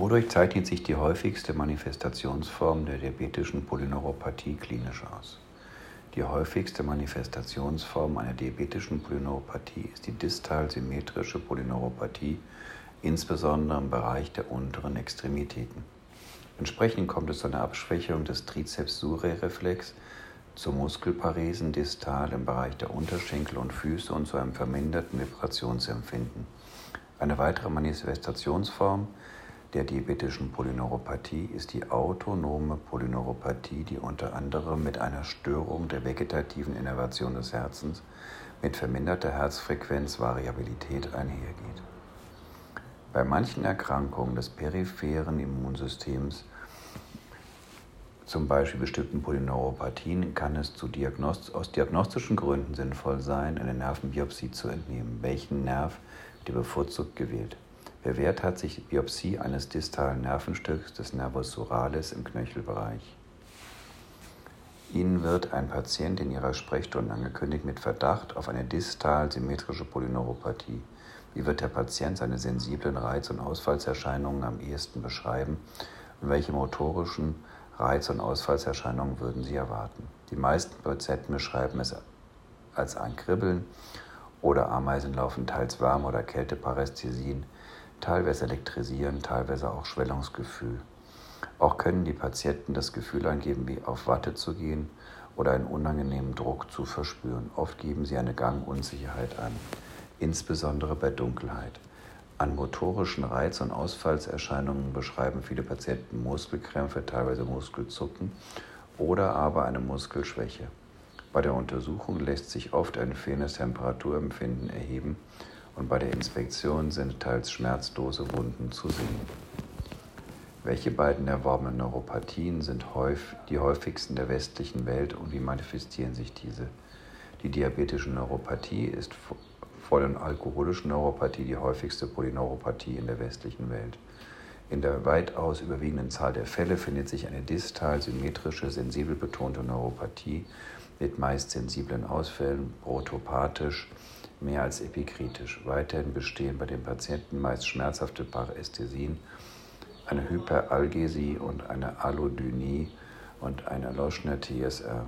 Wodurch zeichnet sich die häufigste Manifestationsform der diabetischen Polyneuropathie klinisch aus? Die häufigste Manifestationsform einer diabetischen Polyneuropathie ist die distal-symmetrische Polyneuropathie, insbesondere im Bereich der unteren Extremitäten. Entsprechend kommt es zu einer Abschwächung des Trizeps-Surae-Reflex, zu Muskelparesen distal im Bereich der Unterschenkel und Füße und zu einem verminderten Vibrationsempfinden. Eine weitere Manifestationsform der diabetischen Polyneuropathie ist die autonome Polyneuropathie, die unter anderem mit einer Störung der vegetativen Innervation des Herzens mit verminderter Herzfrequenzvariabilität einhergeht. Bei manchen Erkrankungen des peripheren Immunsystems, zum Beispiel bestimmten Polyneuropathien, kann es Diagnost aus diagnostischen Gründen sinnvoll sein, eine Nervenbiopsie zu entnehmen. Welchen Nerv wird bevorzugt gewählt? Bewährt hat sich Biopsie eines distalen Nervenstücks des Nervus suralis im Knöchelbereich. Ihnen wird ein Patient in Ihrer Sprechstunde angekündigt mit Verdacht auf eine distal-symmetrische Polyneuropathie. Wie wird der Patient seine sensiblen Reiz- und Ausfallserscheinungen am ehesten beschreiben und welche motorischen Reiz- und Ausfallserscheinungen würden Sie erwarten? Die meisten Patienten beschreiben es als ein Kribbeln oder Ameisen laufen teils warm oder Kälteparästhesien teilweise elektrisieren, teilweise auch Schwellungsgefühl. Auch können die Patienten das Gefühl angeben, wie auf Watte zu gehen oder einen unangenehmen Druck zu verspüren. Oft geben sie eine Gangunsicherheit an, insbesondere bei Dunkelheit. An motorischen Reiz- und Ausfallserscheinungen beschreiben viele Patienten Muskelkrämpfe, teilweise Muskelzucken oder aber eine Muskelschwäche. Bei der Untersuchung lässt sich oft ein fehlendes Temperaturempfinden erheben und bei der Inspektion sind teils schmerzlose Wunden zu sehen. Welche beiden erworbenen Neuropathien sind die häufigsten der westlichen Welt und wie manifestieren sich diese? Die diabetische Neuropathie ist vor der alkoholischen Neuropathie die häufigste Polyneuropathie in der westlichen Welt. In der weitaus überwiegenden Zahl der Fälle findet sich eine distal symmetrische, sensibel betonte Neuropathie mit meist sensiblen Ausfällen, protopathisch, mehr als epikritisch. Weiterhin bestehen bei den Patienten meist schmerzhafte Parästhesien, eine Hyperalgesie und eine Allodynie und ein erloschener TSR.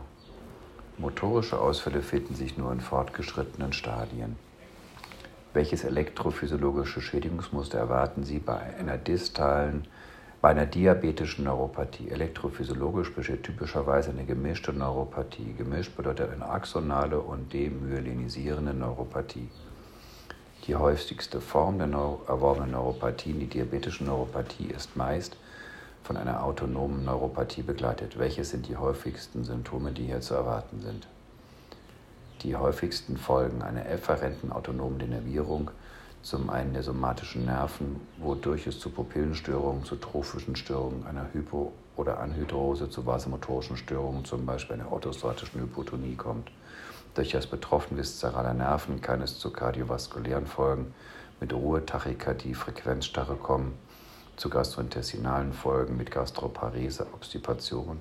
Motorische Ausfälle finden sich nur in fortgeschrittenen Stadien. Welches elektrophysiologische Schädigungsmuster erwarten Sie bei einer distalen bei einer diabetischen Neuropathie, elektrophysiologisch besteht typischerweise eine gemischte Neuropathie. Gemischt bedeutet eine axonale und demyelinisierende Neuropathie. Die häufigste Form der Neu erworbenen Neuropathien, die diabetische Neuropathie, ist meist von einer autonomen Neuropathie begleitet. Welche sind die häufigsten Symptome, die hier zu erwarten sind? Die häufigsten Folgen einer efferenten autonomen Denervierung zum einen der somatischen Nerven, wodurch es zu Pupillenstörungen, zu trophischen Störungen, einer Hypo- oder Anhydrose, zu vasomotorischen Störungen, zum Beispiel einer orthostatischen Hypotonie kommt. Durch das Betroffen viszeraler Nerven kann es zu kardiovaskulären Folgen mit Ruhe, Tachykardie, Frequenzstarre kommen, zu gastrointestinalen Folgen mit Gastroparese, Obstipation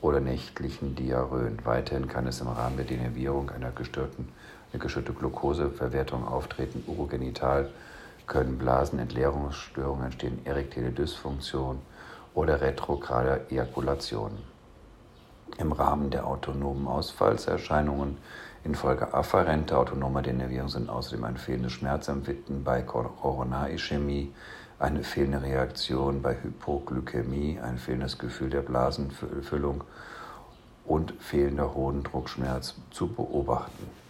oder nächtlichen Diarrhöen. Weiterhin kann es im Rahmen der Denervierung einer gestörten eine gestörte Glukoseverwertung auftreten, urogenital können Blasenentleerungsstörungen entstehen, erektile Dysfunktion oder retrograde Ejakulation. Im Rahmen der autonomen Ausfallserscheinungen infolge afferenter autonomer Denervierung sind außerdem ein fehlendes Schmerzempfinden bei Koronarischämie, eine fehlende Reaktion bei Hypoglykämie, ein fehlendes Gefühl der Blasenfüllung und fehlender Hodendruckschmerz zu beobachten.